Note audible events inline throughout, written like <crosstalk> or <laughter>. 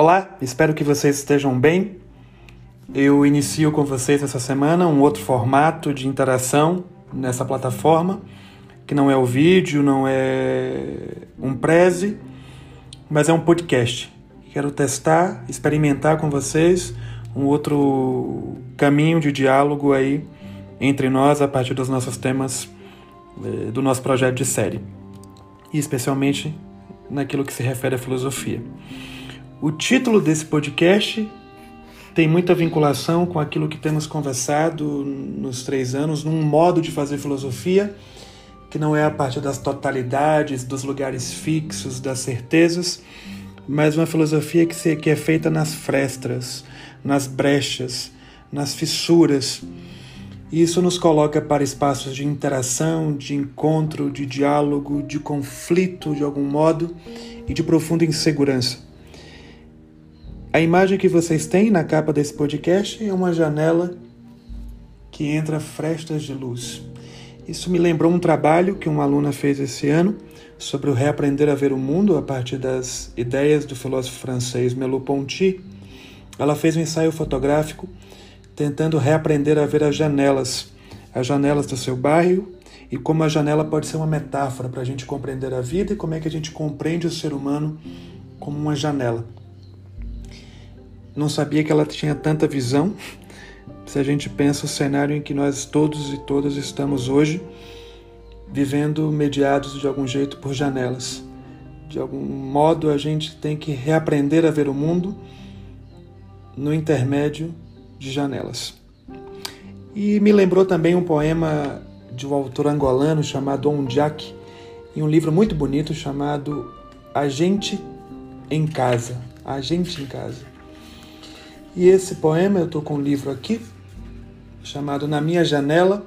Olá, espero que vocês estejam bem. Eu inicio com vocês essa semana um outro formato de interação nessa plataforma, que não é o vídeo, não é um preze, mas é um podcast. Quero testar, experimentar com vocês um outro caminho de diálogo aí entre nós a partir dos nossos temas eh, do nosso projeto de série, e especialmente naquilo que se refere à filosofia. O título desse podcast tem muita vinculação com aquilo que temos conversado nos três anos, num modo de fazer filosofia que não é a partir das totalidades, dos lugares fixos, das certezas, mas uma filosofia que, se, que é feita nas frestas, nas brechas, nas fissuras. E isso nos coloca para espaços de interação, de encontro, de diálogo, de conflito de algum modo e de profunda insegurança. A imagem que vocês têm na capa desse podcast é uma janela que entra frestas de luz. Isso me lembrou um trabalho que uma aluna fez esse ano sobre o reaprender a ver o mundo a partir das ideias do filósofo francês Merleau-Ponty. Ela fez um ensaio fotográfico tentando reaprender a ver as janelas, as janelas do seu bairro e como a janela pode ser uma metáfora para a gente compreender a vida e como é que a gente compreende o ser humano como uma janela não sabia que ela tinha tanta visão. Se a gente pensa o cenário em que nós todos e todas estamos hoje, vivendo mediados de algum jeito por janelas. De algum modo, a gente tem que reaprender a ver o mundo no intermédio de janelas. E me lembrou também um poema de um autor angolano chamado Ondiak, em um livro muito bonito chamado A Gente em Casa. A Gente em Casa. E esse poema, eu estou com um livro aqui, chamado Na Minha Janela,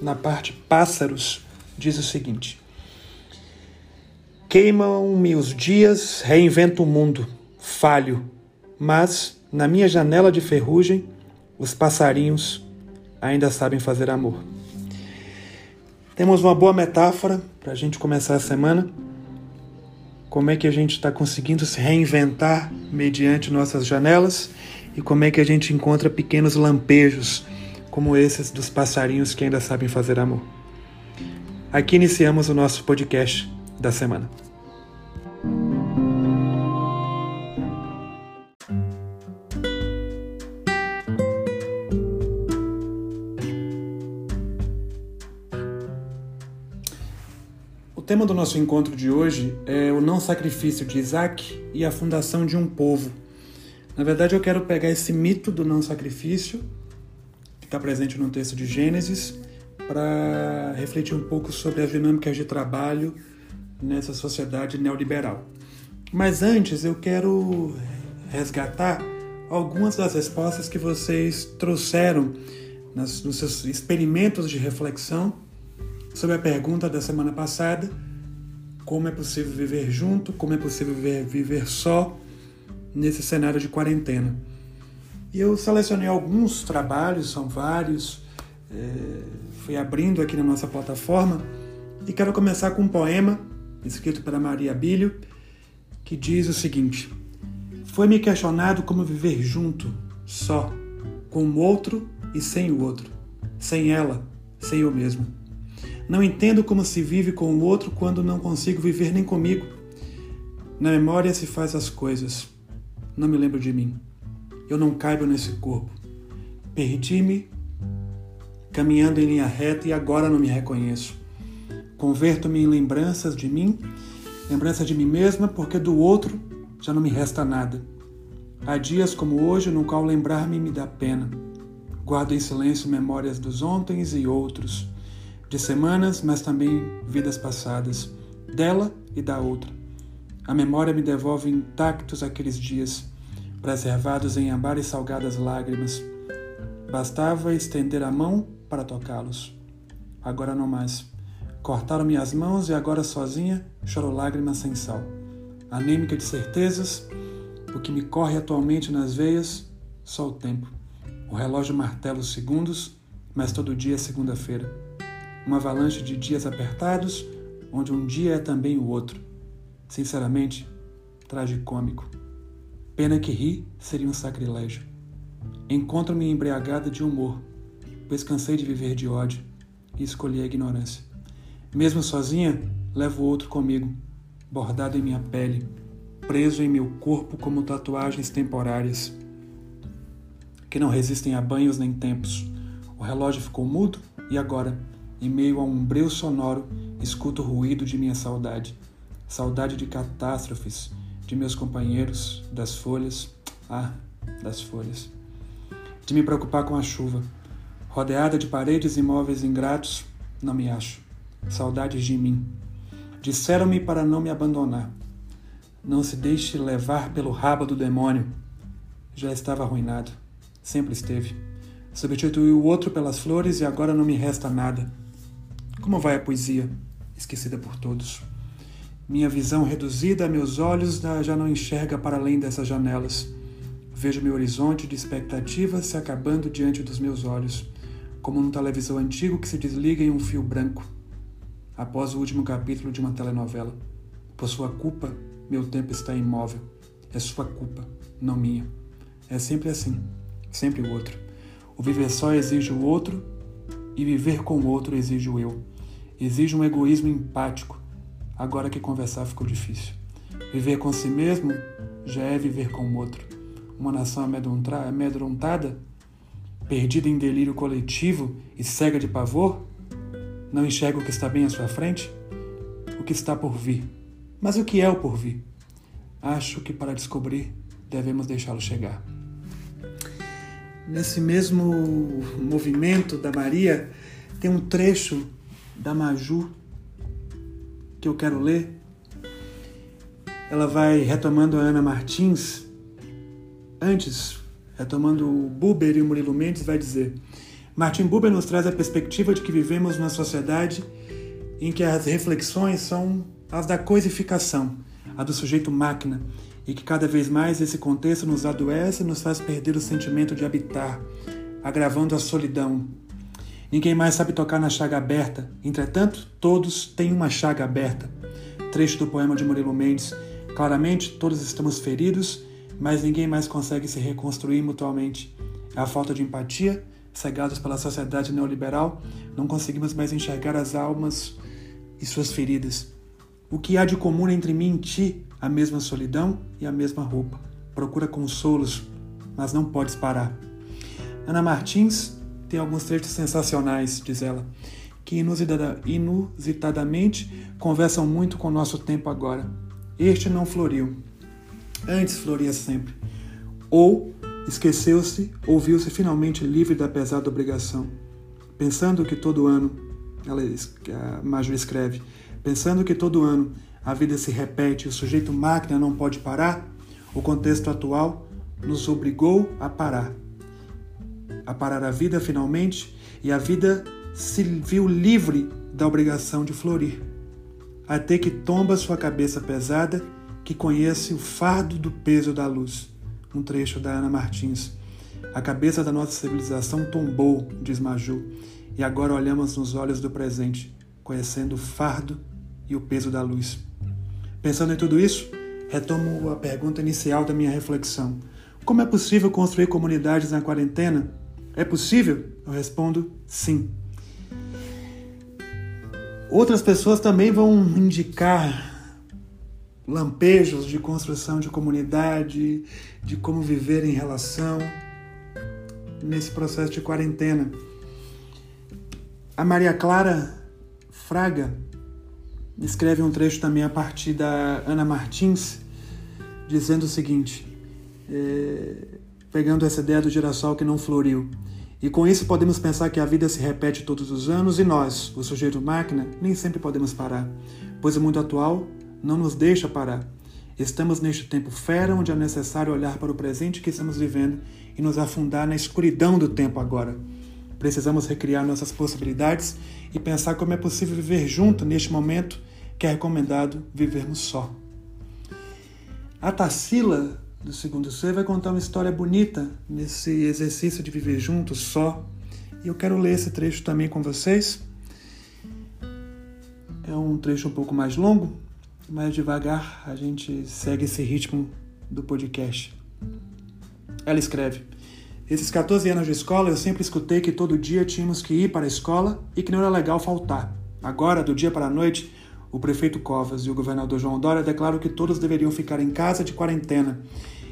na parte Pássaros, diz o seguinte: Queimam-me os dias, reinvento o mundo, falho, mas na minha janela de ferrugem, os passarinhos ainda sabem fazer amor. Temos uma boa metáfora para a gente começar a semana. Como é que a gente está conseguindo se reinventar mediante nossas janelas e como é que a gente encontra pequenos lampejos como esses dos passarinhos que ainda sabem fazer amor. Aqui iniciamos o nosso podcast da semana. O tema do nosso encontro de hoje é o não sacrifício de Isaac e a fundação de um povo na verdade, eu quero pegar esse mito do não sacrifício, que está presente no texto de Gênesis, para refletir um pouco sobre as dinâmicas de trabalho nessa sociedade neoliberal. Mas antes, eu quero resgatar algumas das respostas que vocês trouxeram nas, nos seus experimentos de reflexão sobre a pergunta da semana passada: como é possível viver junto, como é possível viver, viver só nesse cenário de quarentena. E eu selecionei alguns trabalhos, são vários, é, fui abrindo aqui na nossa plataforma e quero começar com um poema escrito pela Maria Bilho que diz o seguinte: Foi-me questionado como viver junto, só, com o outro e sem o outro, sem ela, sem eu mesmo. Não entendo como se vive com o outro quando não consigo viver nem comigo. Na memória se faz as coisas não me lembro de mim. Eu não caibo nesse corpo. Perdi-me caminhando em linha reta e agora não me reconheço. Converto-me em lembranças de mim, lembrança de mim mesma, porque do outro já não me resta nada. Há dias como hoje no qual lembrar-me me dá pena. Guardo em silêncio memórias dos ontens e outros, de semanas, mas também vidas passadas, dela e da outra. A memória me devolve intactos aqueles dias, preservados em ambar e salgadas lágrimas. Bastava estender a mão para tocá-los. Agora não mais. Cortaram minhas mãos e agora sozinha choro lágrimas sem sal. Anêmica de certezas, o que me corre atualmente nas veias, só o tempo. O relógio martela os segundos, mas todo dia é segunda-feira. Uma avalanche de dias apertados, onde um dia é também o outro sinceramente, tragicômico. Pena que rir seria um sacrilégio. Encontro-me embriagada de humor, pois cansei de viver de ódio e escolhi a ignorância. Mesmo sozinha, levo outro comigo, bordado em minha pele, preso em meu corpo como tatuagens temporárias, que não resistem a banhos nem tempos. O relógio ficou mudo e agora, em meio a um breu sonoro, escuto o ruído de minha saudade. Saudade de catástrofes, de meus companheiros, das folhas, ah, das folhas. De me preocupar com a chuva. Rodeada de paredes e móveis ingratos, não me acho. Saudades de mim. Disseram-me para não me abandonar. Não se deixe levar pelo rabo do demônio. Já estava arruinado. Sempre esteve. Substituí o outro pelas flores e agora não me resta nada. Como vai a poesia, esquecida por todos? Minha visão reduzida, meus olhos já não enxerga para além dessas janelas. Vejo meu horizonte de expectativas se acabando diante dos meus olhos, como num televisor antigo que se desliga em um fio branco após o último capítulo de uma telenovela. Por sua culpa, meu tempo está imóvel. É sua culpa, não minha. É sempre assim, sempre o outro. O viver só exige o outro e viver com o outro exige o eu. Exige um egoísmo empático, agora que conversar ficou difícil. Viver com si mesmo já é viver com o outro. Uma nação amedrontada, perdida em delírio coletivo e cega de pavor, não enxerga o que está bem à sua frente? O que está por vir. Mas o que é o por vir? Acho que para descobrir devemos deixá-lo chegar. Nesse mesmo movimento da Maria, tem um trecho da Maju que eu quero ler. Ela vai retomando a Ana Martins. Antes, retomando o Buber e o Murilo Mendes, vai dizer: Martin Buber nos traz a perspectiva de que vivemos numa sociedade em que as reflexões são as da coisificação, a do sujeito máquina, e que cada vez mais esse contexto nos adoece e nos faz perder o sentimento de habitar, agravando a solidão. Ninguém mais sabe tocar na chaga aberta, entretanto, todos têm uma chaga aberta. Trecho do poema de Murilo Mendes. Claramente, todos estamos feridos, mas ninguém mais consegue se reconstruir mutuamente. É a falta de empatia cegados pela sociedade neoliberal, não conseguimos mais enxergar as almas e suas feridas. O que há de comum entre mim e ti? A mesma solidão e a mesma roupa. Procura consolos, mas não podes parar. Ana Martins tem alguns trechos sensacionais, diz ela, que inusitadamente conversam muito com o nosso tempo agora. Este não floriu. Antes floria sempre. Ou Esqueceu-se, ouviu-se finalmente livre da pesada obrigação. Pensando que todo ano, ela, a Maju escreve, pensando que todo ano a vida se repete e o sujeito máquina não pode parar, o contexto atual nos obrigou a parar. A parar a vida finalmente, e a vida se viu livre da obrigação de florir. Até que tomba sua cabeça pesada, que conhece o fardo do peso da luz um trecho da Ana Martins. A cabeça da nossa civilização tombou, diz Maju, e agora olhamos nos olhos do presente, conhecendo o fardo e o peso da luz. Pensando em tudo isso, retomo a pergunta inicial da minha reflexão. Como é possível construir comunidades na quarentena? É possível? Eu respondo sim. Outras pessoas também vão indicar lampejos de construção de comunidade, de como viver em relação nesse processo de quarentena. A Maria Clara Fraga escreve um trecho também a partir da Ana Martins, dizendo o seguinte, é, pegando essa ideia do girassol que não floriu. E com isso podemos pensar que a vida se repete todos os anos e nós, o sujeito máquina, nem sempre podemos parar, pois o mundo atual não nos deixa parar. Estamos neste tempo fera onde é necessário olhar para o presente que estamos vivendo e nos afundar na escuridão do tempo agora. Precisamos recriar nossas possibilidades e pensar como é possível viver junto neste momento que é recomendado vivermos só. A Tarsila, do segundo ser, vai contar uma história bonita nesse exercício de viver junto, só. E eu quero ler esse trecho também com vocês. É um trecho um pouco mais longo, mais devagar a gente segue esse ritmo do podcast. Ela escreve: Esses 14 anos de escola eu sempre escutei que todo dia tínhamos que ir para a escola e que não era legal faltar. Agora, do dia para a noite, o prefeito Covas e o governador João Dória declaram que todos deveriam ficar em casa de quarentena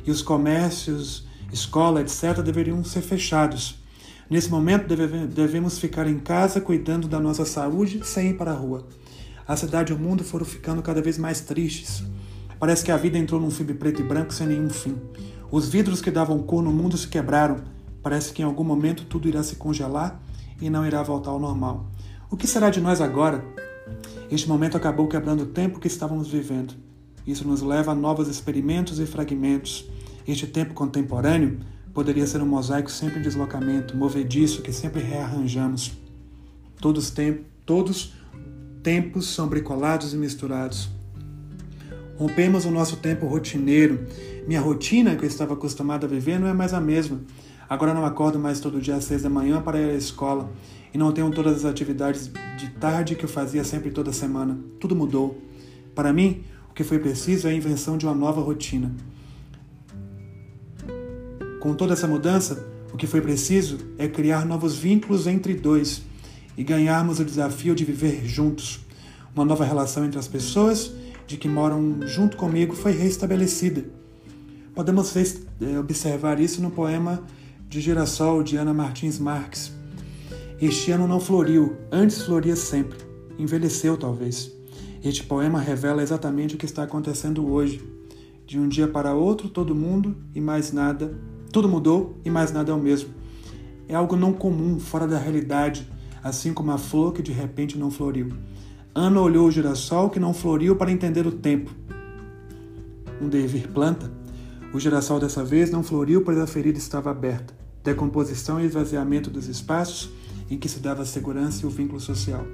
e os comércios, escola, etc., deveriam ser fechados. Nesse momento, deve, devemos ficar em casa cuidando da nossa saúde sem ir para a rua. A cidade e o mundo foram ficando cada vez mais tristes. Parece que a vida entrou num filme preto e branco sem nenhum fim. Os vidros que davam cor no mundo se quebraram. Parece que em algum momento tudo irá se congelar e não irá voltar ao normal. O que será de nós agora? Este momento acabou quebrando o tempo que estávamos vivendo. Isso nos leva a novos experimentos e fragmentos. Este tempo contemporâneo Poderia ser um mosaico sempre em deslocamento, movediço, que sempre rearranjamos. Todos, tem, todos tempos são bricolados e misturados. Rompemos o nosso tempo rotineiro. Minha rotina, que eu estava acostumado a viver, não é mais a mesma. Agora não acordo mais todo dia às seis da manhã para ir à escola e não tenho todas as atividades de tarde que eu fazia sempre toda semana. Tudo mudou. Para mim, o que foi preciso é a invenção de uma nova rotina. Com toda essa mudança, o que foi preciso é criar novos vínculos entre dois e ganharmos o desafio de viver juntos. Uma nova relação entre as pessoas de que moram junto comigo foi restabelecida. Podemos é, observar isso no poema de Girassol de Ana Martins Marques. Este ano não floriu, antes floria sempre. Envelheceu, talvez. Este poema revela exatamente o que está acontecendo hoje. De um dia para outro, todo mundo e mais nada tudo mudou e mais nada é o mesmo. É algo não comum, fora da realidade, assim como a flor que de repente não floriu. Ana olhou o girassol que não floriu para entender o tempo. Um devir planta. O girassol dessa vez não floriu pois a ferida estava aberta. Decomposição e esvaziamento dos espaços em que se dava segurança e o vínculo social.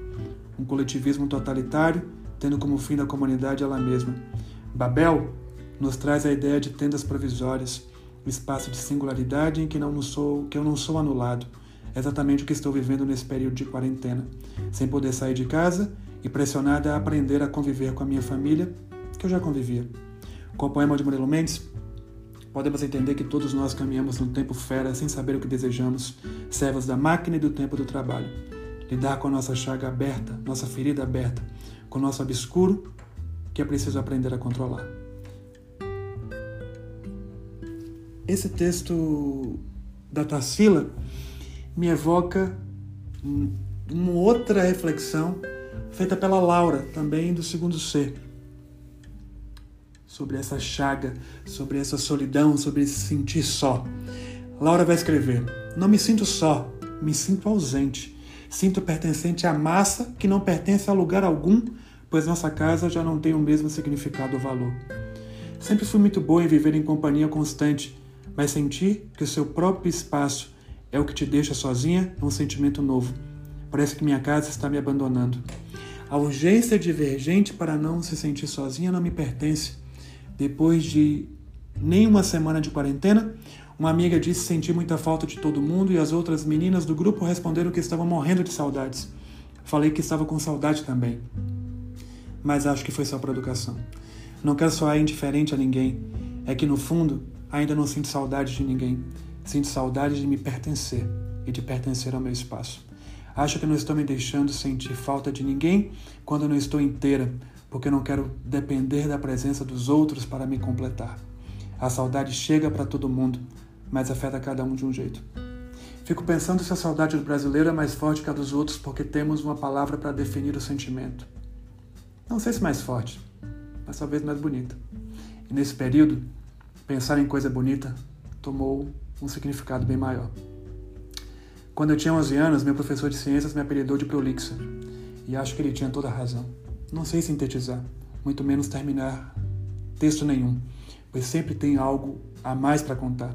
Um coletivismo totalitário, tendo como fim da comunidade ela mesma. Babel nos traz a ideia de tendas provisórias, espaço de singularidade em que, não sou, que eu não sou anulado. É exatamente o que estou vivendo nesse período de quarentena, sem poder sair de casa e pressionada a aprender a conviver com a minha família, que eu já convivia. Com o poema de Murilo Mendes, podemos entender que todos nós caminhamos num tempo fera sem saber o que desejamos, servos da máquina e do tempo do trabalho. Lidar com a nossa chaga aberta, nossa ferida aberta, com o nosso obscuro, que é preciso aprender a controlar. Esse texto da Tarsila me evoca uma outra reflexão feita pela Laura, também do segundo ser, sobre essa chaga, sobre essa solidão, sobre se sentir só. Laura vai escrever: Não me sinto só, me sinto ausente. Sinto pertencente à massa que não pertence a lugar algum, pois nossa casa já não tem o mesmo significado ou valor. Sempre fui muito boa em viver em companhia constante, mas sentir que o seu próprio espaço é o que te deixa sozinha é um sentimento novo. Parece que minha casa está me abandonando. A urgência divergente para não se sentir sozinha não me pertence. Depois de nem uma semana de quarentena, uma amiga disse sentir muita falta de todo mundo e as outras meninas do grupo responderam que estavam morrendo de saudades. Falei que estava com saudade também. Mas acho que foi só por educação. Não quero soar indiferente a ninguém. É que no fundo Ainda não sinto saudade de ninguém. Sinto saudade de me pertencer e de pertencer ao meu espaço. Acho que não estou me deixando sentir falta de ninguém quando não estou inteira, porque não quero depender da presença dos outros para me completar. A saudade chega para todo mundo, mas afeta cada um de um jeito. Fico pensando se a saudade do brasileiro é mais forte que a dos outros porque temos uma palavra para definir o sentimento. Não sei se mais forte, mas talvez mais bonita. E nesse período, pensar em coisa bonita tomou um significado bem maior. Quando eu tinha 11 anos, meu professor de ciências me apelidou de prolixo, e acho que ele tinha toda a razão. Não sei sintetizar, muito menos terminar texto nenhum, pois sempre tem algo a mais para contar.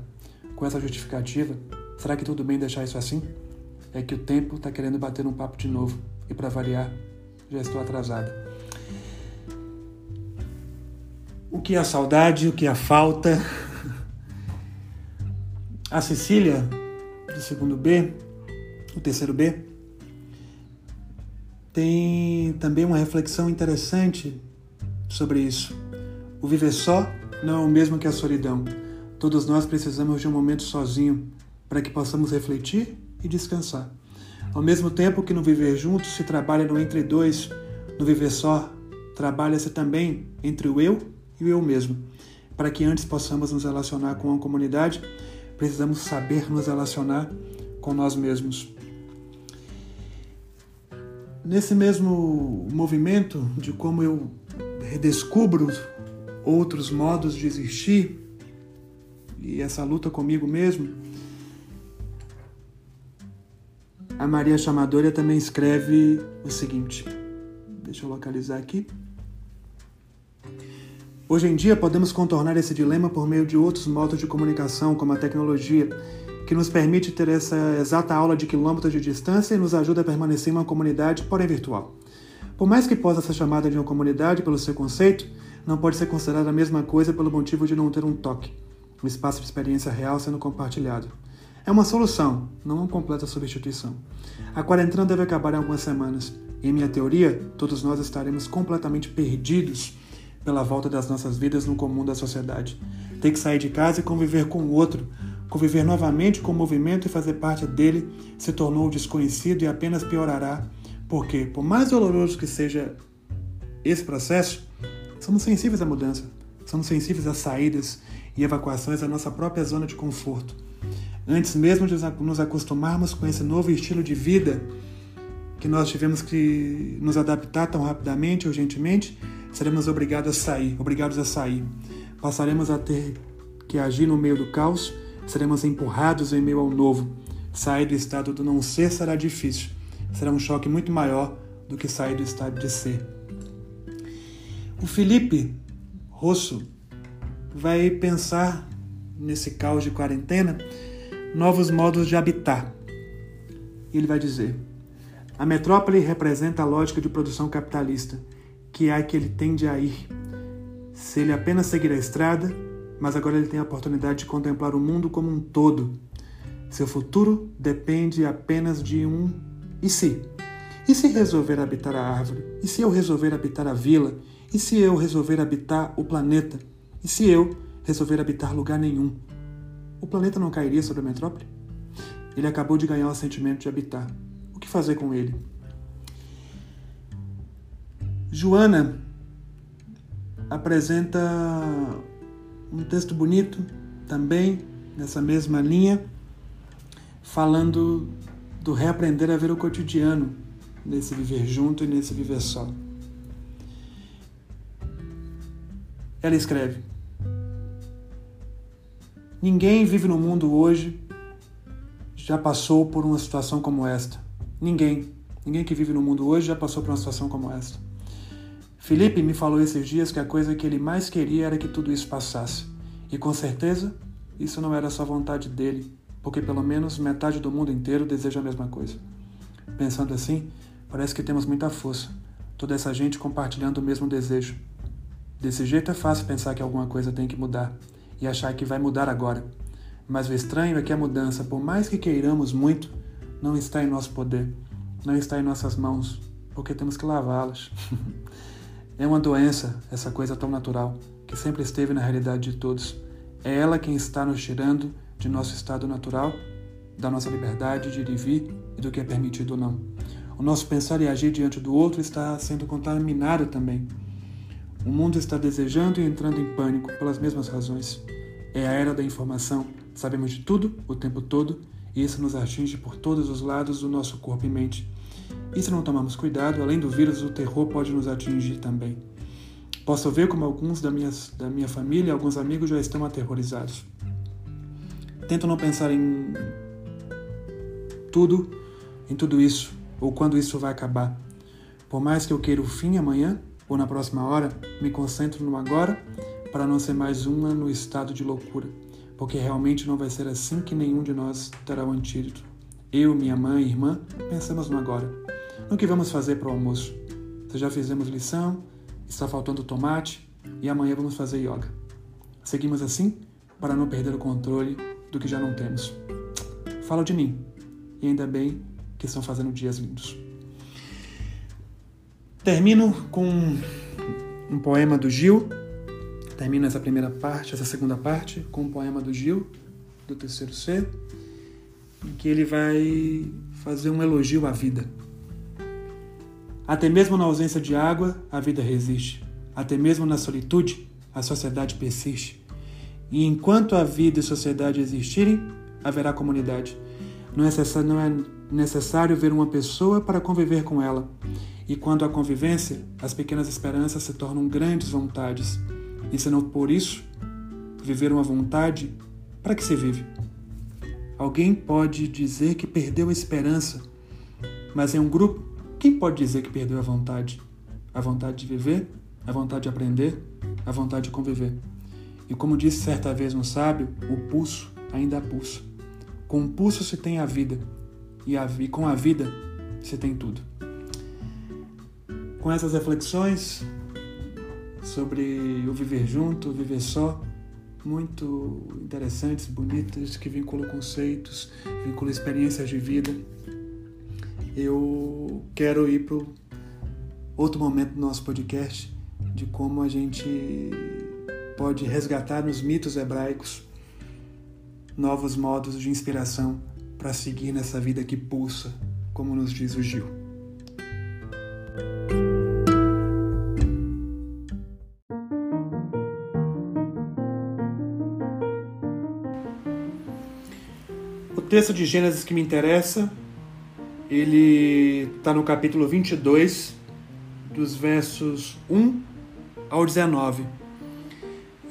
Com essa justificativa, será que tudo bem deixar isso assim? É que o tempo está querendo bater um papo de novo, e para variar, já estou atrasada. o que é a saudade, o que é a falta. A Cecília, do segundo B, o terceiro B, tem também uma reflexão interessante sobre isso. O viver só não é o mesmo que a solidão. Todos nós precisamos de um momento sozinho para que possamos refletir e descansar. Ao mesmo tempo que no viver juntos se trabalha no entre dois, no viver só, trabalha-se também entre o eu e o eu mesmo. Para que antes possamos nos relacionar com a comunidade, precisamos saber nos relacionar com nós mesmos. Nesse mesmo movimento de como eu redescubro outros modos de existir e essa luta comigo mesmo, a Maria Chamadora também escreve o seguinte: deixa eu localizar aqui. Hoje em dia, podemos contornar esse dilema por meio de outros modos de comunicação, como a tecnologia, que nos permite ter essa exata aula de quilômetros de distância e nos ajuda a permanecer em uma comunidade, porém virtual. Por mais que possa ser chamada de uma comunidade pelo seu conceito, não pode ser considerada a mesma coisa pelo motivo de não ter um toque, um espaço de experiência real sendo compartilhado. É uma solução, não uma completa substituição. A quarentena deve acabar em algumas semanas, e em minha teoria, todos nós estaremos completamente perdidos pela volta das nossas vidas no comum da sociedade. Ter que sair de casa e conviver com o outro, conviver novamente com o movimento e fazer parte dele, se tornou desconhecido e apenas piorará, porque, por mais doloroso que seja esse processo, somos sensíveis à mudança, somos sensíveis às saídas e evacuações da nossa própria zona de conforto. Antes mesmo de nos acostumarmos com esse novo estilo de vida, que nós tivemos que nos adaptar tão rapidamente, urgentemente, seremos obrigados a sair, obrigados a sair. Passaremos a ter que agir no meio do caos, seremos empurrados em meio ao novo. Sair do estado do não ser será difícil. Será um choque muito maior do que sair do estado de ser. O Felipe Rosso vai pensar nesse caos de quarentena novos modos de habitar. Ele vai dizer: a metrópole representa a lógica de produção capitalista, que é a que ele tende a ir. Se ele apenas seguir a estrada, mas agora ele tem a oportunidade de contemplar o mundo como um todo. Seu futuro depende apenas de um e se. E se resolver habitar a árvore? E se eu resolver habitar a vila? E se eu resolver habitar o planeta? E se eu resolver habitar lugar nenhum? O planeta não cairia sobre a metrópole? Ele acabou de ganhar o sentimento de habitar. O que fazer com ele? Joana apresenta um texto bonito também nessa mesma linha, falando do reaprender a ver o cotidiano nesse viver junto e nesse viver só. Ela escreve: Ninguém vive no mundo hoje já passou por uma situação como esta. Ninguém. Ninguém que vive no mundo hoje já passou por uma situação como esta. Felipe me falou esses dias que a coisa que ele mais queria era que tudo isso passasse. E com certeza, isso não era só vontade dele, porque pelo menos metade do mundo inteiro deseja a mesma coisa. Pensando assim, parece que temos muita força, toda essa gente compartilhando o mesmo desejo. Desse jeito é fácil pensar que alguma coisa tem que mudar e achar que vai mudar agora. Mas o estranho é que a mudança, por mais que queiramos muito, não está em nosso poder, não está em nossas mãos, porque temos que lavá-las. <laughs> é uma doença, essa coisa tão natural, que sempre esteve na realidade de todos. É ela quem está nos tirando de nosso estado natural, da nossa liberdade de ir e vir e do que é permitido ou não. O nosso pensar e agir diante do outro está sendo contaminado também. O mundo está desejando e entrando em pânico pelas mesmas razões. É a era da informação. Sabemos de tudo, o tempo todo, e isso nos atinge por todos os lados do nosso corpo e mente. E se não tomarmos cuidado, além do vírus, o terror pode nos atingir também. Posso ver como alguns da minha, da minha família, alguns amigos já estão aterrorizados. Tento não pensar em tudo, em tudo isso, ou quando isso vai acabar. Por mais que eu queira o fim amanhã, ou na próxima hora, me concentro no agora para não ser mais uma no estado de loucura, porque realmente não vai ser assim que nenhum de nós terá o antídoto. Eu, minha mãe e irmã, pensamos no agora. No que vamos fazer para o almoço? Se já fizemos lição, está faltando tomate e amanhã vamos fazer yoga. Seguimos assim para não perder o controle do que já não temos. Falo de mim e ainda bem que estão fazendo dias lindos. Termino com um poema do Gil, Termino essa primeira parte, essa segunda parte, com o poema do Gil, do terceiro C, em que ele vai fazer um elogio à vida. Até mesmo na ausência de água, a vida resiste. Até mesmo na solitude, a sociedade persiste. E enquanto a vida e a sociedade existirem, haverá comunidade. Não é necessário ver uma pessoa para conviver com ela. E quando há convivência, as pequenas esperanças se tornam grandes vontades. E não por isso, viver uma vontade, para que se vive? Alguém pode dizer que perdeu a esperança, mas em um grupo, quem pode dizer que perdeu a vontade? A vontade de viver, a vontade de aprender, a vontade de conviver. E como disse certa vez um sábio, o pulso ainda há pulso. Com o pulso se tem a vida, e, a, e com a vida se tem tudo. Com essas reflexões sobre o viver junto, o viver só, muito interessantes, bonitas, que vinculam conceitos, vinculam experiências de vida. Eu quero ir para outro momento do nosso podcast de como a gente pode resgatar nos mitos hebraicos novos modos de inspiração para seguir nessa vida que pulsa, como nos diz o Gil. Texto de Gênesis que me interessa, ele está no capítulo 22, dos versos 1 ao 19.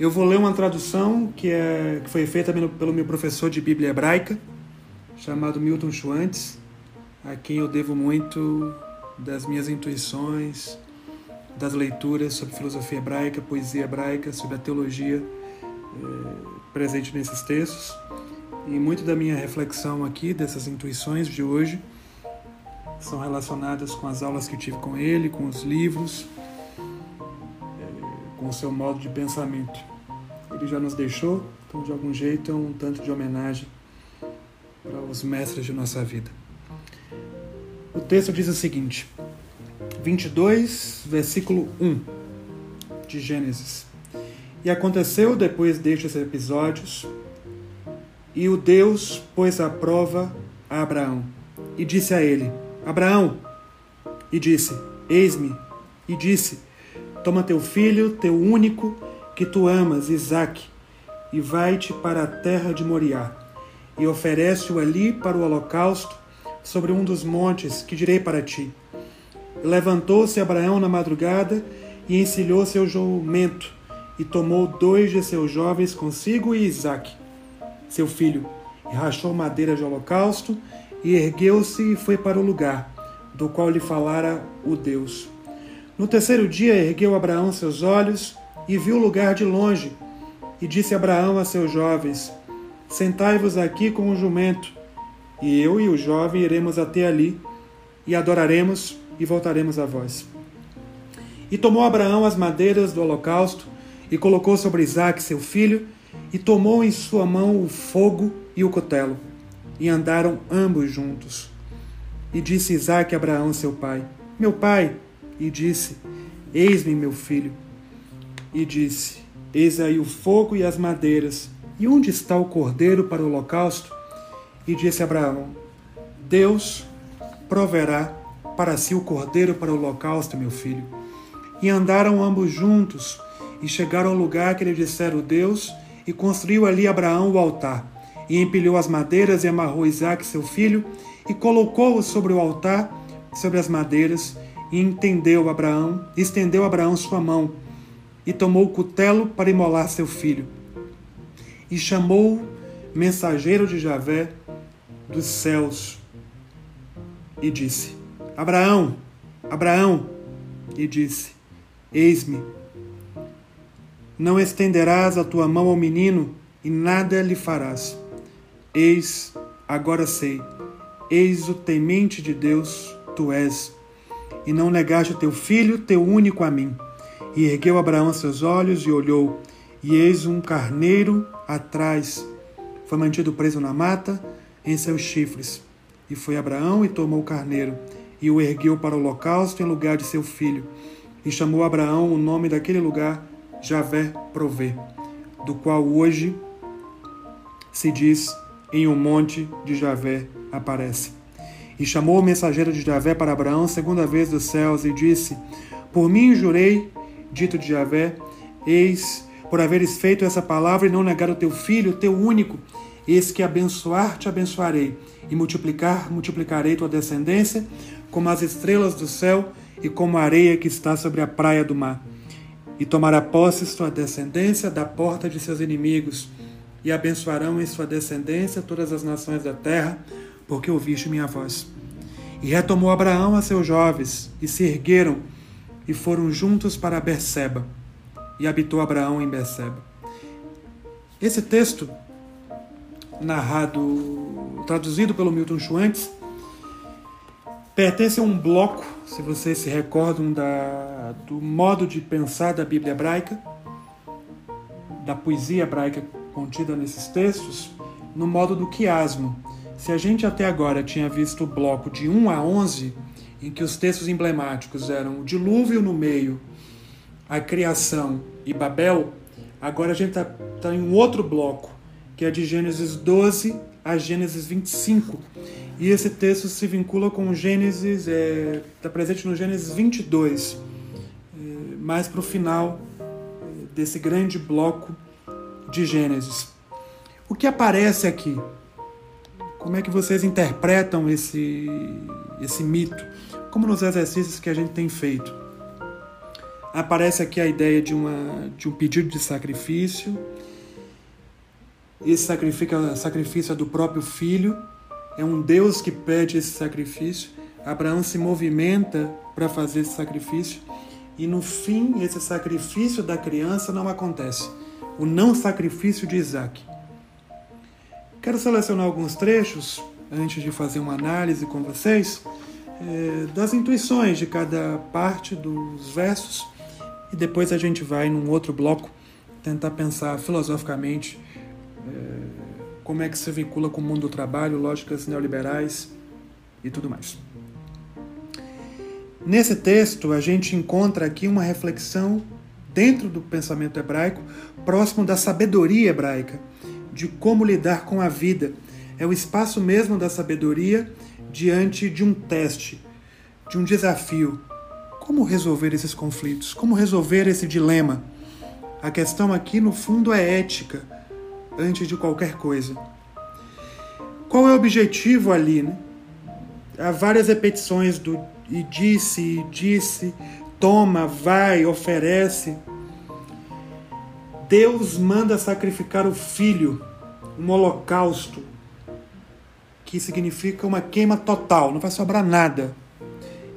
Eu vou ler uma tradução que, é, que foi feita pelo meu professor de Bíblia hebraica, chamado Milton Schwantz, a quem eu devo muito das minhas intuições, das leituras sobre filosofia hebraica, poesia hebraica, sobre a teologia é, presente nesses textos. E muito da minha reflexão aqui, dessas intuições de hoje, são relacionadas com as aulas que tive com ele, com os livros, é, com o seu modo de pensamento ele já nos deixou, então de algum jeito é um tanto de homenagem para os mestres de nossa vida. O texto diz o seguinte, 22, versículo 1 de Gênesis. E aconteceu depois destes episódios, e o Deus pôs à prova a Abraão, e disse a ele: Abraão, e disse: Eis-me, e disse: Toma teu filho, teu único, que tu amas, Isaque, e vai-te para a terra de Moriá, e oferece-o ali para o holocausto sobre um dos montes que direi para ti. Levantou-se Abraão na madrugada e encilhou seu jumento, e tomou dois de seus jovens consigo e Isaque, seu filho, rachou madeira de holocausto, e ergueu-se e foi para o lugar do qual lhe falara o Deus. No terceiro dia ergueu Abraão seus olhos e viu o lugar de longe. E disse Abraão a seus jovens: Sentai-vos aqui com o jumento, e eu e o jovem iremos até ali, e adoraremos e voltaremos a vós. E tomou Abraão as madeiras do holocausto, e colocou sobre Isaque seu filho, e tomou em sua mão o fogo e o cutelo, e andaram ambos juntos. E disse Isaque a Abraão, seu pai: Meu pai. E disse: Eis-me, meu filho. E disse: Eis aí o fogo e as madeiras. E onde está o cordeiro para o holocausto? E disse Abraão: Deus proverá para si o cordeiro para o holocausto, meu filho. E andaram ambos juntos, e chegaram ao lugar que lhe dissera o Deus, e construiu ali Abraão o altar. E empilhou as madeiras e amarrou Isaque, seu filho, e colocou-o sobre o altar, sobre as madeiras, e entendeu Abraão, estendeu Abraão sua mão, e tomou o cutelo para imolar seu filho. E chamou mensageiro de Javé dos céus e disse: Abraão, Abraão, e disse: Eis-me. Não estenderás a tua mão ao menino e nada lhe farás. Eis, agora sei, eis o temente de Deus tu és, e não negaste teu filho, teu único a mim. E ergueu Abraão seus olhos e olhou, e eis um carneiro atrás. Foi mantido preso na mata em seus chifres. E foi Abraão e tomou o carneiro, e o ergueu para o holocausto em lugar de seu filho. E chamou Abraão o nome daquele lugar Javé provê, do qual hoje se diz em um monte de Javé aparece. E chamou o mensageiro de Javé para Abraão segunda vez dos céus e disse: Por mim jurei, dito de Javé, eis, por haveres feito essa palavra e não negar o teu filho, teu único, eis que abençoar te abençoarei, e multiplicar multiplicarei tua descendência, como as estrelas do céu e como a areia que está sobre a praia do mar. E tomará posse sua descendência da porta de seus inimigos, e abençoarão em sua descendência todas as nações da terra, porque ouviste minha voz. E retomou Abraão a seus jovens, e se ergueram, e foram juntos para Berseba, e habitou Abraão em Berseba. Esse texto, narrado, traduzido pelo Milton Schwantz, pertence a um bloco, se vocês se recordam da, do modo de pensar da Bíblia hebraica, da poesia hebraica contida nesses textos, no modo do quiasmo. Se a gente até agora tinha visto o bloco de 1 a 11, em que os textos emblemáticos eram o dilúvio no meio, a criação e Babel, agora a gente está tá em um outro bloco, que é de Gênesis 12 a Gênesis 25. E esse texto se vincula com Gênesis, está é, tá presente no Gênesis 22, é, mais para o final é, desse grande bloco de Gênesis. O que aparece aqui? Como é que vocês interpretam esse, esse mito? Como nos exercícios que a gente tem feito? Aparece aqui a ideia de, uma, de um pedido de sacrifício. Esse sacrifício, sacrifício é do próprio filho. É um Deus que pede esse sacrifício. Abraão se movimenta para fazer esse sacrifício. E no fim, esse sacrifício da criança não acontece o não sacrifício de Isaac. Quero selecionar alguns trechos, antes de fazer uma análise com vocês, é, das intuições de cada parte dos versos, e depois a gente vai, num outro bloco, tentar pensar filosoficamente como é que se vincula com o mundo do trabalho, lógicas neoliberais e tudo mais. Nesse texto, a gente encontra aqui uma reflexão dentro do pensamento hebraico, próximo da sabedoria hebraica, de como lidar com a vida. É o espaço mesmo da sabedoria diante de um teste, de um desafio. Como resolver esses conflitos? Como resolver esse dilema? A questão aqui, no fundo, é ética, antes de qualquer coisa. Qual é o objetivo ali? Né? Há várias repetições do e disse, e disse, toma, vai, oferece. Deus manda sacrificar o filho, um holocausto, que significa uma queima total, não vai sobrar nada.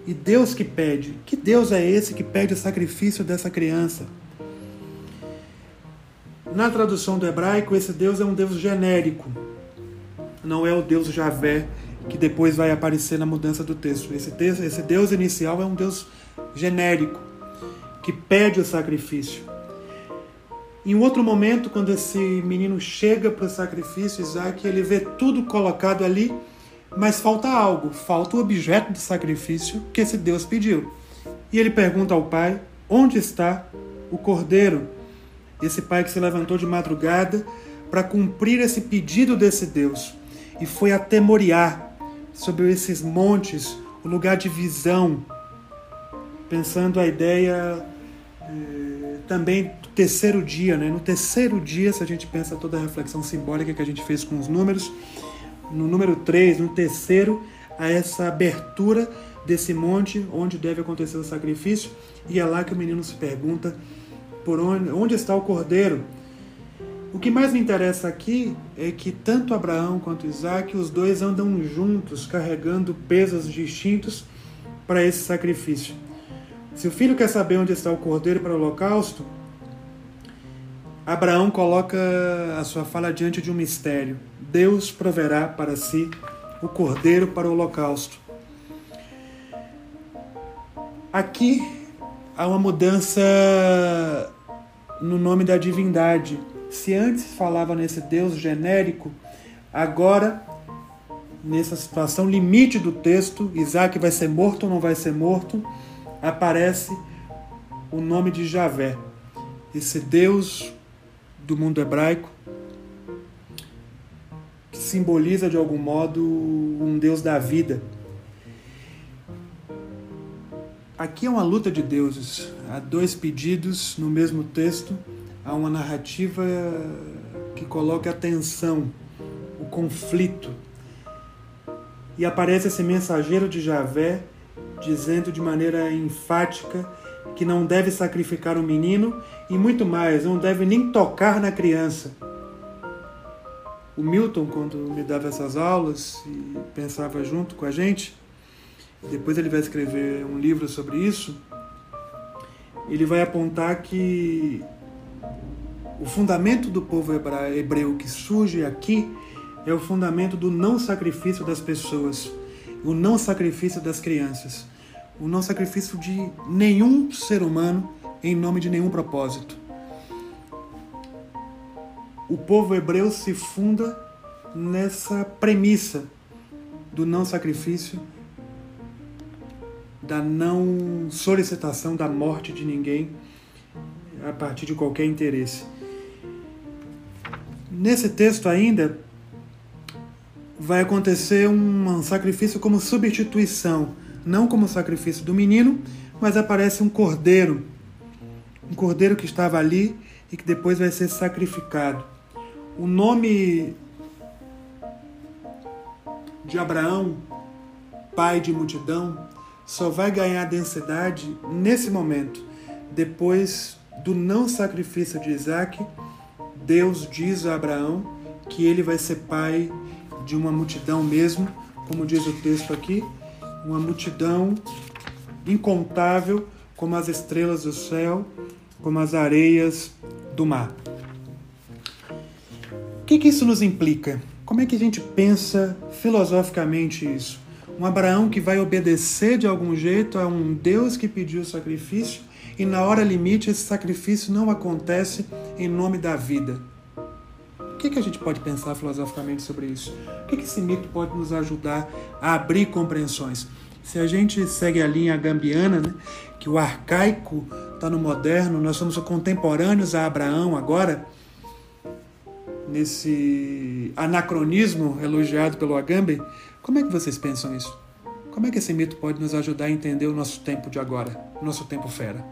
E Deus que pede. Que Deus é esse que pede o sacrifício dessa criança? Na tradução do hebraico, esse Deus é um Deus genérico. Não é o Deus Javé, que depois vai aparecer na mudança do texto. Esse, texto, esse Deus inicial é um Deus genérico, que pede o sacrifício. Em outro momento, quando esse menino chega para o sacrifício, Isaac, ele vê tudo colocado ali, mas falta algo, falta o objeto do sacrifício que esse Deus pediu. E ele pergunta ao pai: onde está o cordeiro? Esse pai que se levantou de madrugada para cumprir esse pedido desse Deus e foi atemorear sobre esses montes, o lugar de visão, pensando a ideia eh, também do terceiro dia. Né? No terceiro dia, se a gente pensa toda a reflexão simbólica que a gente fez com os números, no número 3, no terceiro, a essa abertura desse monte onde deve acontecer o sacrifício, e é lá que o menino se pergunta por onde, onde está o cordeiro. O que mais me interessa aqui é que tanto Abraão quanto Isaac, os dois andam juntos, carregando pesos distintos para esse sacrifício. Se o filho quer saber onde está o cordeiro para o holocausto, Abraão coloca a sua fala diante de um mistério. Deus proverá para si o cordeiro para o holocausto. Aqui há uma mudança no nome da divindade. Se antes falava nesse Deus genérico, agora, nessa situação limite do texto, Isaac vai ser morto ou não vai ser morto, aparece o nome de Javé. esse Deus do mundo hebraico, que simboliza de algum modo um Deus da vida. Aqui é uma luta de deuses. Há dois pedidos no mesmo texto, há uma narrativa que coloca a tensão, o conflito. E aparece esse mensageiro de Javé dizendo de maneira enfática que não deve sacrificar o menino e muito mais, não deve nem tocar na criança. O Milton, quando me dava essas aulas e pensava junto com a gente, depois ele vai escrever um livro sobre isso, ele vai apontar que o fundamento do povo hebreu que surge aqui é o fundamento do não sacrifício das pessoas, o não sacrifício das crianças, o não sacrifício de nenhum ser humano em nome de nenhum propósito. O povo hebreu se funda nessa premissa do não sacrifício, da não solicitação da morte de ninguém a partir de qualquer interesse. Nesse texto ainda vai acontecer um sacrifício como substituição, não como sacrifício do menino, mas aparece um cordeiro, um cordeiro que estava ali e que depois vai ser sacrificado. O nome de Abraão, pai de multidão, só vai ganhar densidade nesse momento, depois do não sacrifício de Isaac Deus diz a Abraão que ele vai ser pai de uma multidão mesmo, como diz o texto aqui, uma multidão incontável como as estrelas do céu, como as areias do mar. O que, que isso nos implica? Como é que a gente pensa filosoficamente isso? Um Abraão que vai obedecer de algum jeito a um Deus que pediu sacrifício e na hora limite esse sacrifício não acontece em nome da vida. O que, que a gente pode pensar filosoficamente sobre isso? O que, que esse mito pode nos ajudar a abrir compreensões? Se a gente segue a linha gambiana, né, que o arcaico está no moderno, nós somos contemporâneos a Abraão agora, nesse anacronismo elogiado pelo Agamben, como é que vocês pensam isso? Como é que esse mito pode nos ajudar a entender o nosso tempo de agora, o nosso tempo fera?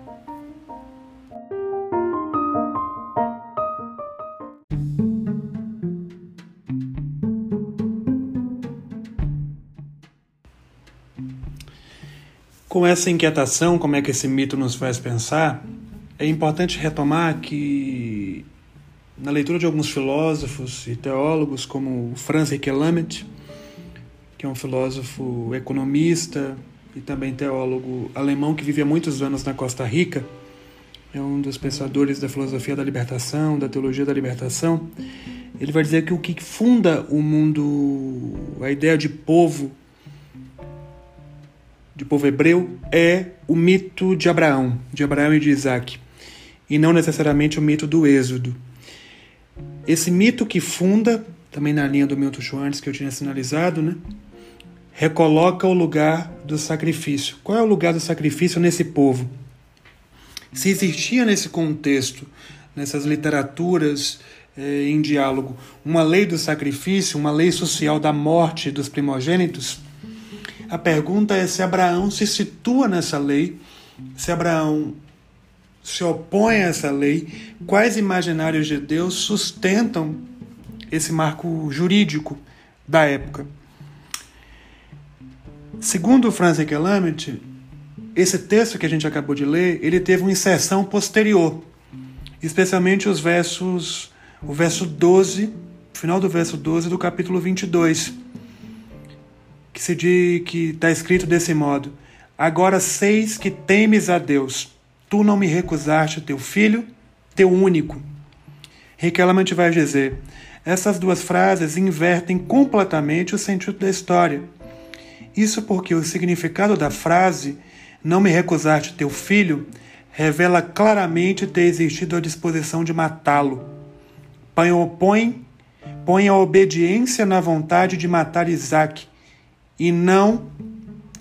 Com essa inquietação, como é que esse mito nos faz pensar, é importante retomar que, na leitura de alguns filósofos e teólogos, como Franz Riquelamet, que é um filósofo economista e também teólogo alemão que vive há muitos anos na Costa Rica, é um dos pensadores da filosofia da libertação, da teologia da libertação. Ele vai dizer que o que funda o mundo, a ideia de povo de povo hebreu é o mito de Abraão, de Abraão e de Isaac, e não necessariamente o mito do Êxodo. Esse mito que funda, também na linha do Milton Schwartz que eu tinha sinalizado, né, recoloca o lugar do sacrifício. Qual é o lugar do sacrifício nesse povo? Se existia nesse contexto, nessas literaturas eh, em diálogo, uma lei do sacrifício, uma lei social da morte dos primogênitos, a pergunta é se Abraão se situa nessa lei, se Abraão se opõe a essa lei, quais imaginários de Deus sustentam esse marco jurídico da época. Segundo Franz Kelamet, esse texto que a gente acabou de ler, ele teve uma inserção posterior, especialmente os versos, o verso 12, final do verso 12 do capítulo 22 que se diz que está escrito desse modo: Agora seis que temes a Deus, tu não me recusaste teu filho, teu único. Riquelamente vai dizer: essas duas frases invertem completamente o sentido da história. Isso porque o significado da frase, não me recusaste teu filho, revela claramente ter existido a disposição de matá-lo. Põe, põe a obediência na vontade de matar Isaac, e não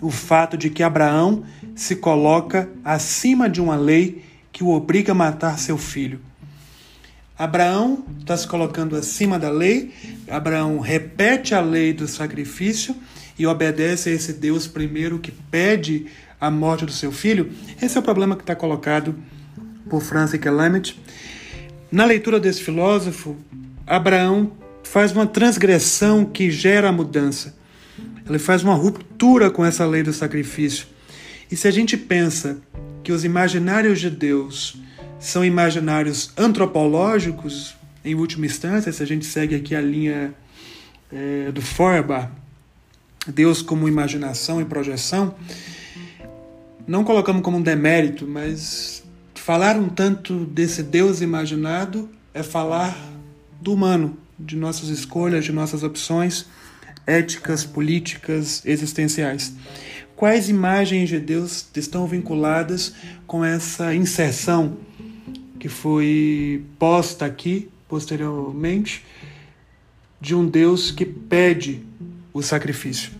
o fato de que Abraão se coloca acima de uma lei que o obriga a matar seu filho. Abraão está se colocando acima da lei, Abraão repete a lei do sacrifício e obedece a esse Deus primeiro que pede a morte do seu filho. Esse é o problema que está colocado por Francis Calamity. Na leitura desse filósofo, Abraão faz uma transgressão que gera a mudança. Ele faz uma ruptura com essa lei do sacrifício. E se a gente pensa que os imaginários de Deus são imaginários antropológicos, em última instância, se a gente segue aqui a linha é, do Feuerbach, Deus como imaginação e projeção, não colocamos como um demérito, mas falar um tanto desse Deus imaginado é falar do humano, de nossas escolhas, de nossas opções éticas, políticas, existenciais. Quais imagens de Deus estão vinculadas com essa inserção que foi posta aqui posteriormente de um Deus que pede o sacrifício?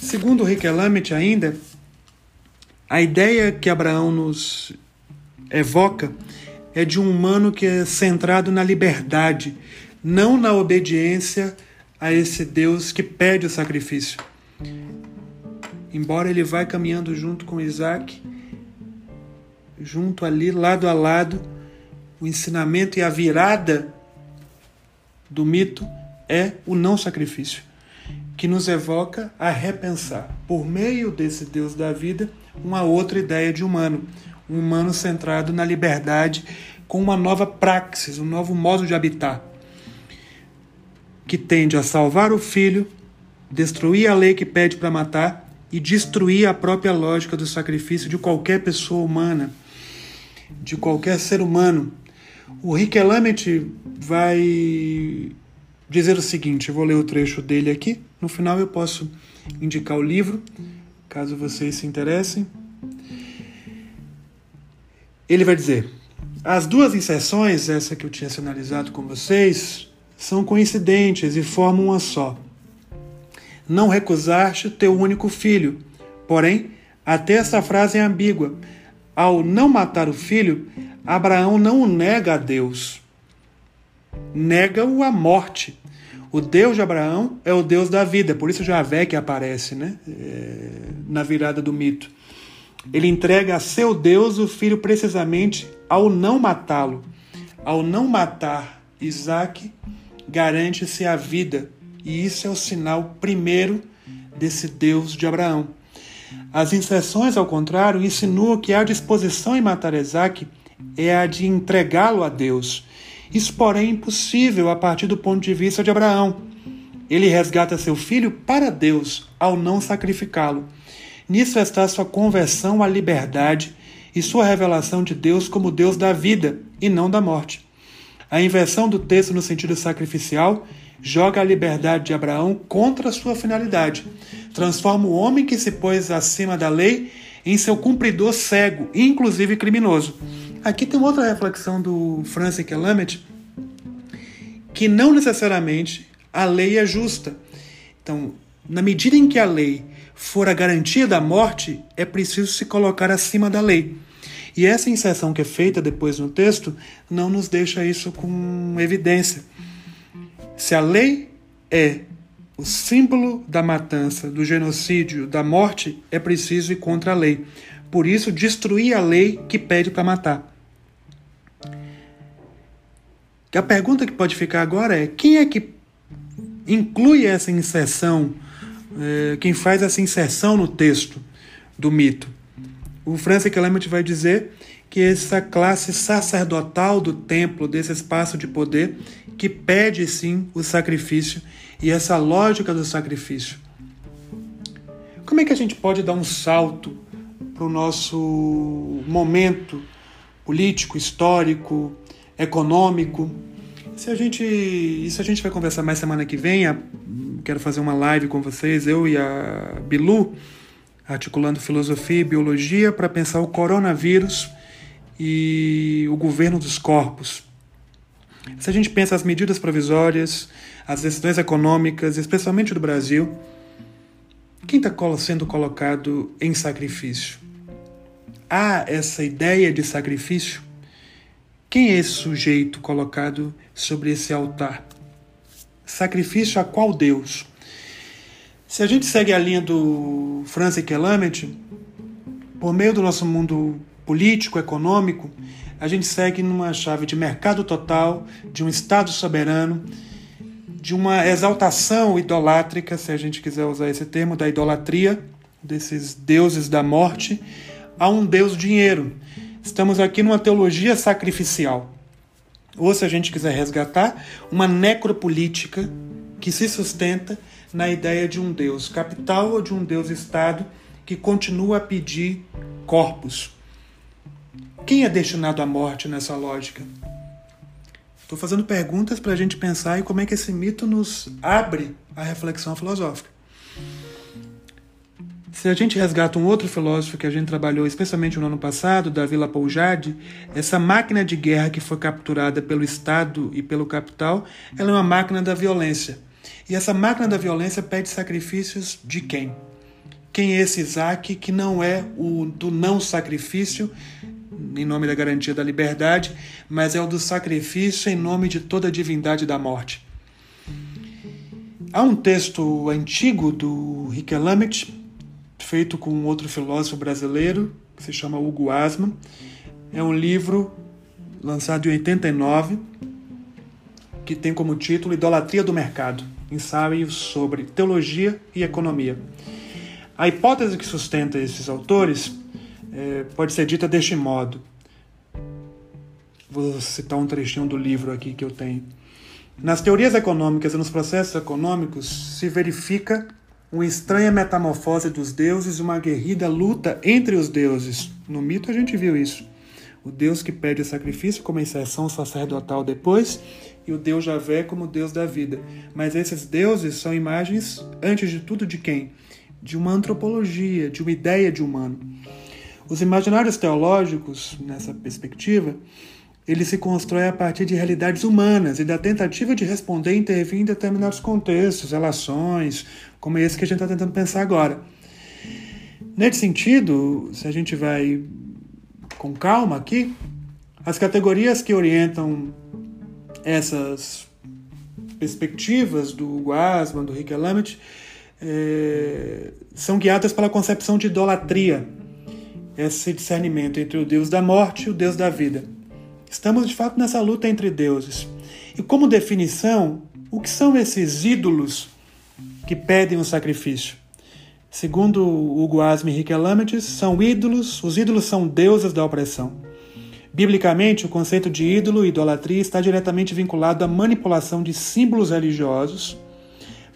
Segundo Rick Lamet ainda, a ideia que Abraão nos evoca é de um humano que é centrado na liberdade, não na obediência a esse Deus que pede o sacrifício. Embora ele vá caminhando junto com Isaac, junto ali, lado a lado, o ensinamento e a virada do mito é o não sacrifício, que nos evoca a repensar, por meio desse Deus da vida, uma outra ideia de humano, um humano centrado na liberdade, com uma nova praxis, um novo modo de habitar que tende a salvar o filho, destruir a lei que pede para matar e destruir a própria lógica do sacrifício de qualquer pessoa humana, de qualquer ser humano. O Rick Lamet vai dizer o seguinte: vou ler o trecho dele aqui, no final eu posso indicar o livro, caso vocês se interessem. Ele vai dizer: as duas inserções, essa que eu tinha sinalizado com vocês, são coincidentes e formam uma só. Não recusaste teu único filho. Porém, até essa frase é ambígua. Ao não matar o filho, Abraão não o nega a Deus. Nega-o à morte. O Deus de Abraão é o Deus da vida, por isso Javé que aparece né? É, na virada do mito. Ele entrega a seu Deus o filho precisamente ao não matá-lo. Ao não matar Isaac, garante-se a vida, e isso é o sinal primeiro desse Deus de Abraão. As inserções, ao contrário, insinuam que a disposição em matar Isaac é a de entregá-lo a Deus. Isso, porém, é impossível a partir do ponto de vista de Abraão. Ele resgata seu filho para Deus ao não sacrificá-lo. Nisso está sua conversão à liberdade e sua revelação de Deus como Deus da vida e não da morte. A inversão do texto no sentido sacrificial joga a liberdade de Abraão contra sua finalidade. Transforma o homem que se pôs acima da lei em seu cumpridor cego, inclusive criminoso. Aqui tem outra reflexão do Francis Kelamet, que não necessariamente a lei é justa. Então, na medida em que a lei for a garantia da morte, é preciso se colocar acima da lei. E essa inserção que é feita depois no texto não nos deixa isso com evidência. Se a lei é o símbolo da matança, do genocídio, da morte, é preciso ir contra a lei. Por isso, destruir a lei que pede para matar. A pergunta que pode ficar agora é: quem é que inclui essa inserção, é, quem faz essa inserção no texto do mito? O Francis Clement vai dizer que essa classe sacerdotal do templo, desse espaço de poder, que pede sim o sacrifício e essa lógica do sacrifício. Como é que a gente pode dar um salto para o nosso momento político, histórico, econômico? Se a gente, isso a gente vai conversar mais semana que vem. Quero fazer uma live com vocês, eu e a Bilu articulando filosofia e biologia para pensar o coronavírus e o governo dos corpos. Se a gente pensa as medidas provisórias, as decisões econômicas, especialmente do Brasil, quem está sendo colocado em sacrifício? Há essa ideia de sacrifício? Quem é esse sujeito colocado sobre esse altar? Sacrifício a qual Deus? Se a gente segue a linha do Francis Kelamet, por meio do nosso mundo político, econômico, a gente segue numa chave de mercado total, de um Estado soberano, de uma exaltação idolátrica, se a gente quiser usar esse termo, da idolatria, desses deuses da morte, a um Deus dinheiro. Estamos aqui numa teologia sacrificial. Ou, se a gente quiser resgatar, uma necropolítica que se sustenta na ideia de um Deus capital ou de um Deus Estado que continua a pedir corpos. Quem é destinado à morte nessa lógica? Estou fazendo perguntas para a gente pensar em como é que esse mito nos abre a reflexão filosófica. Se a gente resgata um outro filósofo que a gente trabalhou especialmente no ano passado, Davi Lapoujade, essa máquina de guerra que foi capturada pelo Estado e pelo capital, ela é uma máquina da violência. E essa máquina da violência pede sacrifícios de quem? Quem é esse Isaac que não é o do não sacrifício em nome da garantia da liberdade, mas é o do sacrifício em nome de toda a divindade da morte? Há um texto antigo do Riquelamet feito com outro filósofo brasileiro, que se chama Hugo Asman. É um livro lançado em 89, que tem como título Idolatria do Mercado ensaios sobre teologia e economia. A hipótese que sustenta esses autores é, pode ser dita deste modo. Vou citar um trechinho do livro aqui que eu tenho. Nas teorias econômicas e nos processos econômicos se verifica uma estranha metamorfose dos deuses e uma aguerrida luta entre os deuses. No mito a gente viu isso. O Deus que pede sacrifício como inserção sacerdotal depois, e o Deus Javé como Deus da vida. Mas esses deuses são imagens, antes de tudo, de quem? De uma antropologia, de uma ideia de humano. Os imaginários teológicos, nessa perspectiva, ele se constrói a partir de realidades humanas e da tentativa de responder e intervir em determinados contextos, relações, como esse que a gente está tentando pensar agora. Nesse sentido, se a gente vai com calma aqui, as categorias que orientam essas perspectivas do Guasman, do Rick Alamet, é, são guiadas pela concepção de idolatria, esse discernimento entre o Deus da morte e o Deus da vida. Estamos de fato nessa luta entre deuses. E como definição, o que são esses ídolos que pedem o um sacrifício? Segundo Hugo Asmi e Rick Alamedes, são ídolos, os ídolos são deuses da opressão. Biblicamente, o conceito de ídolo e idolatria está diretamente vinculado à manipulação de símbolos religiosos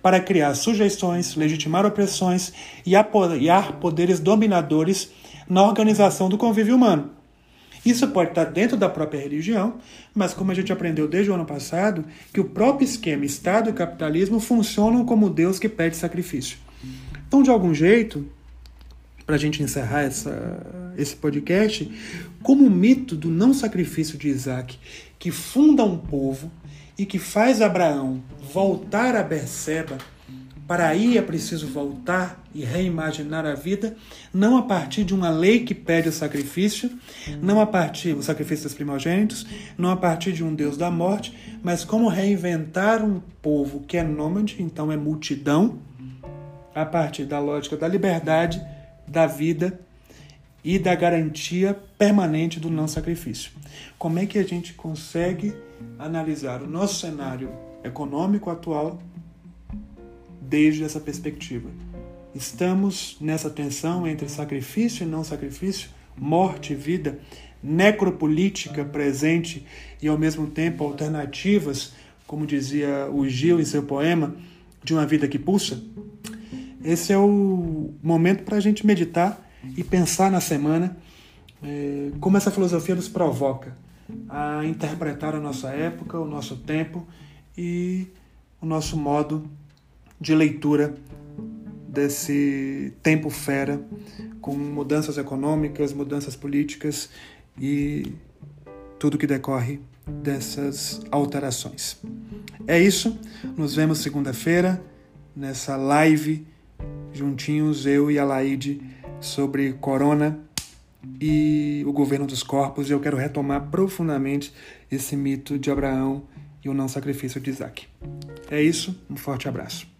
para criar sujeições, legitimar opressões e apoiar poderes dominadores na organização do convívio humano. Isso pode estar dentro da própria religião, mas como a gente aprendeu desde o ano passado, que o próprio esquema Estado e capitalismo funcionam como Deus que pede sacrifício. Então, de algum jeito, para a gente encerrar essa, esse podcast, como o mito do não sacrifício de Isaac, que funda um povo e que faz Abraão voltar a Berseba para aí é preciso voltar e reimaginar a vida, não a partir de uma lei que pede o sacrifício, não a partir do sacrifício dos primogênitos, não a partir de um Deus da morte, mas como reinventar um povo que é nômade, então é multidão, a partir da lógica da liberdade, da vida e da garantia permanente do não sacrifício. Como é que a gente consegue analisar o nosso cenário econômico atual desde essa perspectiva. Estamos nessa tensão entre sacrifício e não sacrifício, morte e vida, necropolítica presente e ao mesmo tempo alternativas, como dizia o Gil em seu poema, de uma vida que pulsa. Esse é o momento para a gente meditar e pensar na semana é, como essa filosofia nos provoca a interpretar a nossa época, o nosso tempo e o nosso modo de leitura desse tempo fera, com mudanças econômicas, mudanças políticas e tudo que decorre dessas alterações. É isso, nos vemos segunda-feira nessa live juntinhos, eu e a Laide, sobre Corona e o governo dos corpos, eu quero retomar profundamente esse mito de Abraão e o não sacrifício de Isaac. É isso, um forte abraço.